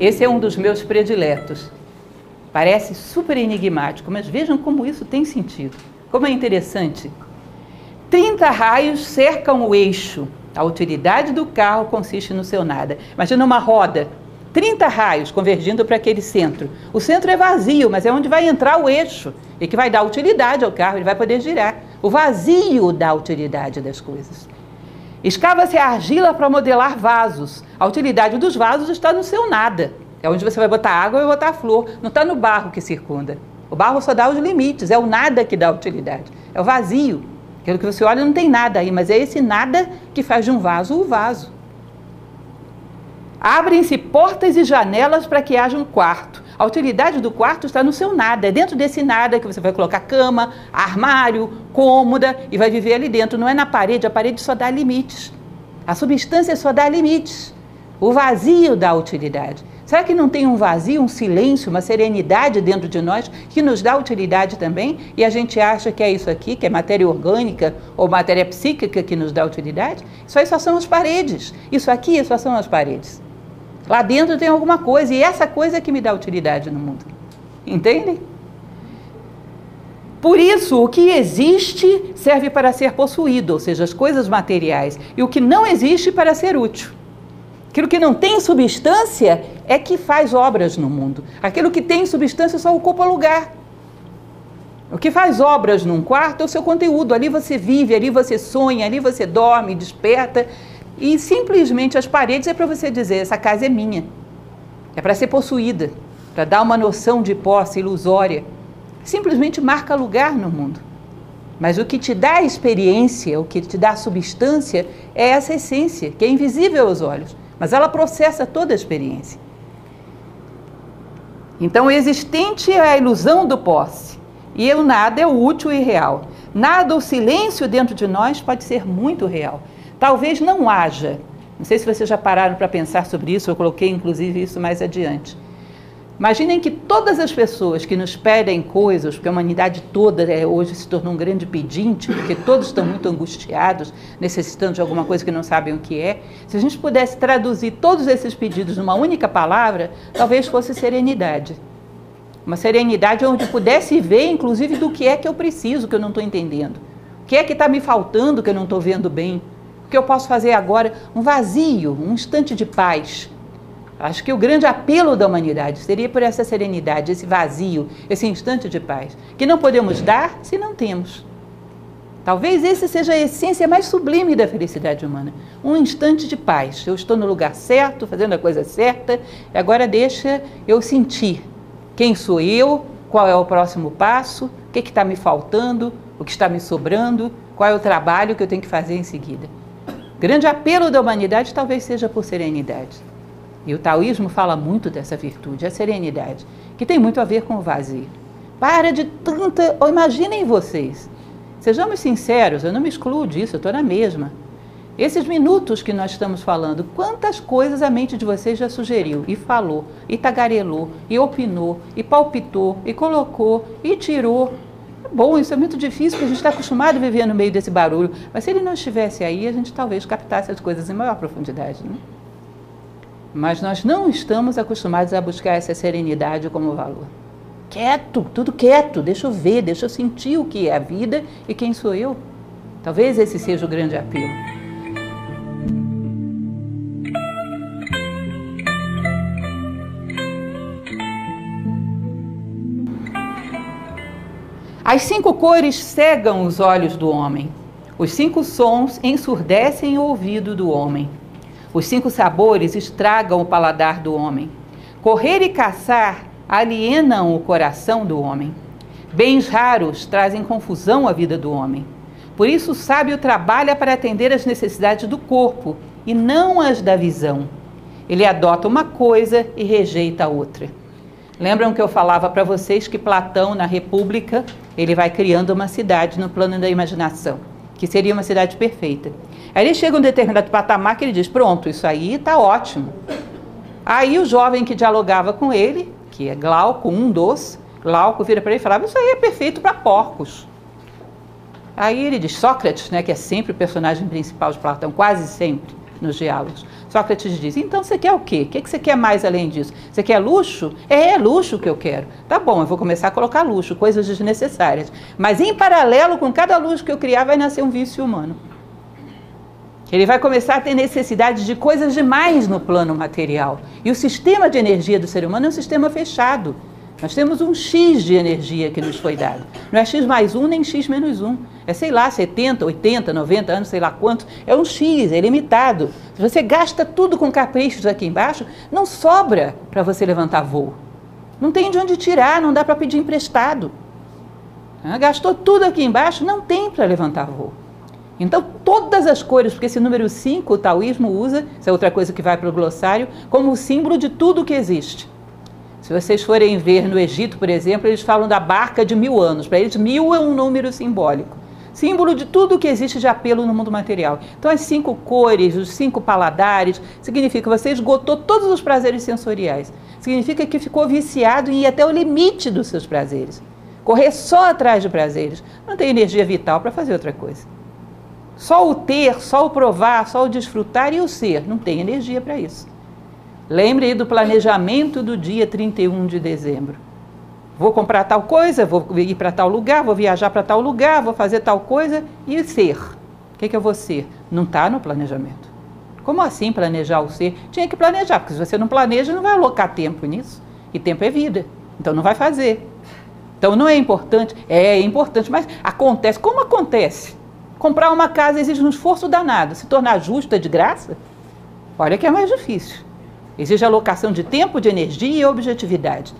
Esse é um dos meus prediletos. Parece super enigmático, mas vejam como isso tem sentido. Como é interessante. 30 raios cercam o eixo. A utilidade do carro consiste no seu nada. Imagina uma roda, 30 raios convergindo para aquele centro. O centro é vazio, mas é onde vai entrar o eixo e que vai dar utilidade ao carro, ele vai poder girar. O vazio dá utilidade das coisas. Escava-se a argila para modelar vasos. A utilidade dos vasos está no seu nada. É onde você vai botar água e botar flor. Não está no barro que circunda. O barro só dá os limites, é o nada que dá utilidade. É o vazio. Aquilo que você olha não tem nada aí, mas é esse nada que faz de um vaso o vaso. Abrem-se portas e janelas para que haja um quarto. A utilidade do quarto está no seu nada. É dentro desse nada que você vai colocar cama, armário, cômoda e vai viver ali dentro. Não é na parede, a parede só dá limites. A substância só dá limites. O vazio dá utilidade. Será que não tem um vazio, um silêncio, uma serenidade dentro de nós que nos dá utilidade também? E a gente acha que é isso aqui, que é matéria orgânica ou matéria psíquica que nos dá utilidade? Isso aí só são as paredes. Isso aqui só são as paredes. Lá dentro tem alguma coisa e essa coisa é que me dá utilidade no mundo. Entendem? Por isso, o que existe serve para ser possuído, ou seja, as coisas materiais, e o que não existe para ser útil. Aquilo que não tem substância é que faz obras no mundo. Aquilo que tem substância só ocupa lugar. O que faz obras num quarto é o seu conteúdo. Ali você vive, ali você sonha, ali você dorme, desperta e simplesmente as paredes é para você dizer: essa casa é minha. É para ser possuída, para dar uma noção de posse ilusória. Simplesmente marca lugar no mundo. Mas o que te dá experiência, o que te dá substância, é essa essência, que é invisível aos olhos, mas ela processa toda a experiência. Então, o existente é a ilusão do posse, e o nada é o útil e real. Nada, o silêncio dentro de nós pode ser muito real. Talvez não haja. Não sei se vocês já pararam para pensar sobre isso, eu coloquei inclusive isso mais adiante. Imaginem que todas as pessoas que nos pedem coisas, porque a humanidade toda é, hoje se tornou um grande pedinte, porque todos estão muito angustiados, necessitando de alguma coisa que não sabem o que é. Se a gente pudesse traduzir todos esses pedidos numa única palavra, talvez fosse serenidade. Uma serenidade onde pudesse ver, inclusive, do que é que eu preciso, que eu não estou entendendo. O que é que está me faltando, que eu não estou vendo bem. Que eu posso fazer agora? Um vazio, um instante de paz. Acho que o grande apelo da humanidade seria por essa serenidade, esse vazio, esse instante de paz, que não podemos dar se não temos. Talvez esse seja a essência mais sublime da felicidade humana. Um instante de paz. Eu estou no lugar certo, fazendo a coisa certa, e agora deixa eu sentir quem sou eu, qual é o próximo passo, o que está me faltando, o que está me sobrando, qual é o trabalho que eu tenho que fazer em seguida grande apelo da humanidade talvez seja por serenidade. E o taoísmo fala muito dessa virtude, a serenidade, que tem muito a ver com o vazio. Para de tanta. Oh, imaginem vocês. Sejamos sinceros, eu não me excluo disso, eu estou na mesma. Esses minutos que nós estamos falando, quantas coisas a mente de vocês já sugeriu, e falou, e tagarelou, e opinou, e palpitou, e colocou, e tirou, bom, isso é muito difícil, porque a gente está acostumado a viver no meio desse barulho. Mas se ele não estivesse aí, a gente talvez captasse as coisas em maior profundidade. Né? Mas nós não estamos acostumados a buscar essa serenidade como valor. Quieto, tudo quieto, deixa eu ver, deixa eu sentir o que é a vida e quem sou eu. Talvez esse seja o grande apelo. As cinco cores cegam os olhos do homem. Os cinco sons ensurdecem o ouvido do homem. Os cinco sabores estragam o paladar do homem. Correr e caçar alienam o coração do homem. Bens raros trazem confusão à vida do homem. Por isso, o sábio trabalha para atender às necessidades do corpo e não as da visão. Ele adota uma coisa e rejeita a outra. Lembram que eu falava para vocês que Platão, na República, ele vai criando uma cidade no plano da imaginação, que seria uma cidade perfeita. Aí ele chega a um determinado patamar que ele diz: Pronto, isso aí está ótimo. Aí o jovem que dialogava com ele, que é Glauco, um dos, Glauco vira para ele e falava: Isso aí é perfeito para porcos. Aí ele diz: Sócrates, né, que é sempre o personagem principal de Platão, quase sempre nos diálogos. Sócrates diz: então você quer o quê? O que você quer mais além disso? Você quer luxo? É, é luxo que eu quero. Tá bom, eu vou começar a colocar luxo, coisas desnecessárias. Mas em paralelo com cada luxo que eu criar, vai nascer um vício humano. Ele vai começar a ter necessidade de coisas demais no plano material. E o sistema de energia do ser humano é um sistema fechado. Nós temos um X de energia que nos foi dado. Não é X mais um nem X menos um. É, sei lá, 70, 80, 90 anos, sei lá quantos. É um X, é limitado. Se você gasta tudo com caprichos aqui embaixo, não sobra para você levantar voo. Não tem de onde tirar, não dá para pedir emprestado. Ah, gastou tudo aqui embaixo, não tem para levantar voo. Então, todas as cores, porque esse número 5 o taoísmo usa, isso é outra coisa que vai para o glossário, como símbolo de tudo que existe. Se vocês forem ver no Egito, por exemplo, eles falam da barca de mil anos. Para eles, mil é um número simbólico. Símbolo de tudo que existe de apelo no mundo material. Então, as cinco cores, os cinco paladares, significa que você esgotou todos os prazeres sensoriais. Significa que ficou viciado em ir até o limite dos seus prazeres. Correr só atrás de prazeres. Não tem energia vital para fazer outra coisa. Só o ter, só o provar, só o desfrutar e o ser. Não tem energia para isso. Lembre do planejamento do dia 31 de dezembro. Vou comprar tal coisa, vou ir para tal lugar, vou viajar para tal lugar, vou fazer tal coisa e ser. O que, que eu vou ser? Não está no planejamento. Como assim planejar o ser? Tinha que planejar, porque se você não planeja, não vai alocar tempo nisso. E tempo é vida. Então não vai fazer. Então não é importante? É, é importante, mas acontece. Como acontece? Comprar uma casa exige um esforço danado. Se tornar justo é de graça? Olha que é mais difícil. Exige alocação de tempo, de energia e objetividade.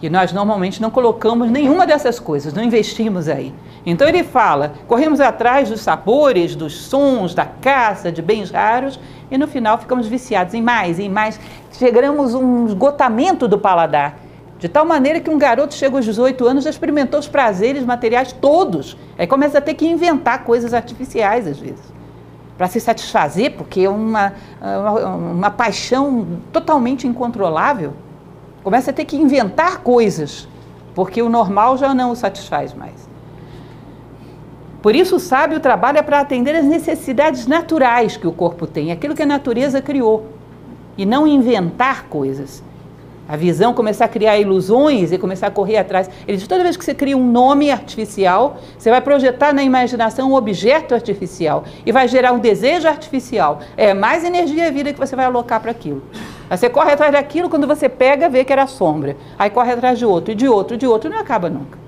E nós normalmente não colocamos nenhuma dessas coisas, não investimos aí. Então ele fala: corremos atrás dos sabores, dos sons, da caça, de bens raros, e no final ficamos viciados em mais, em mais. Chegamos a um esgotamento do paladar. De tal maneira que um garoto chega aos 18 anos já experimentou os prazeres materiais todos. Aí começa a ter que inventar coisas artificiais às vezes. Para se satisfazer, porque é uma, uma, uma paixão totalmente incontrolável. Começa a ter que inventar coisas, porque o normal já não o satisfaz mais. Por isso, o sábio trabalha para atender as necessidades naturais que o corpo tem, aquilo que a natureza criou, e não inventar coisas. A visão começar a criar ilusões e começar a correr atrás. Ele diz: toda vez que você cria um nome artificial, você vai projetar na imaginação um objeto artificial e vai gerar um desejo artificial. É mais energia e vida que você vai alocar para aquilo. Aí você corre atrás daquilo, quando você pega, vê que era sombra. Aí corre atrás de outro, e de outro, e de outro, não acaba nunca.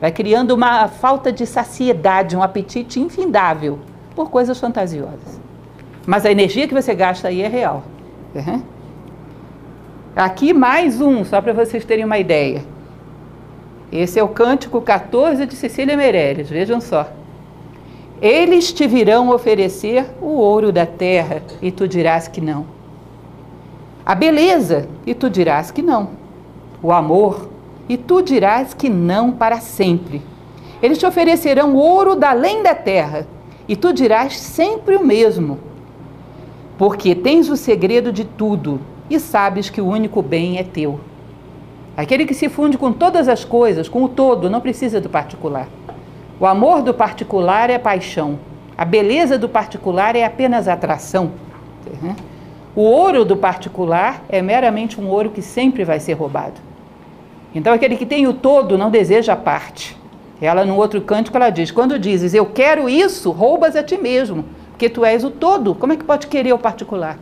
Vai criando uma falta de saciedade, um apetite infindável por coisas fantasiosas. Mas a energia que você gasta aí é real. Uhum. Aqui mais um, só para vocês terem uma ideia. Esse é o cântico 14 de Cecília Meirelles, vejam só. Eles te virão oferecer o ouro da terra e tu dirás que não. A beleza e tu dirás que não. O amor e tu dirás que não para sempre. Eles te oferecerão ouro da além da terra e tu dirás sempre o mesmo. Porque tens o segredo de tudo e sabes que o único bem é teu. Aquele que se funde com todas as coisas, com o todo, não precisa do particular. O amor do particular é paixão. A beleza do particular é apenas atração. O ouro do particular é meramente um ouro que sempre vai ser roubado. Então, aquele que tem o todo não deseja a parte. Ela, no outro cântico, ela diz: quando dizes eu quero isso, roubas a ti mesmo, porque tu és o todo. Como é que pode querer o particular?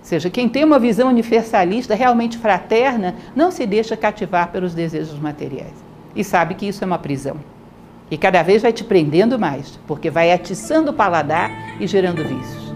Ou seja, quem tem uma visão universalista, realmente fraterna, não se deixa cativar pelos desejos materiais. E sabe que isso é uma prisão. E cada vez vai te prendendo mais, porque vai atiçando o paladar e gerando vícios.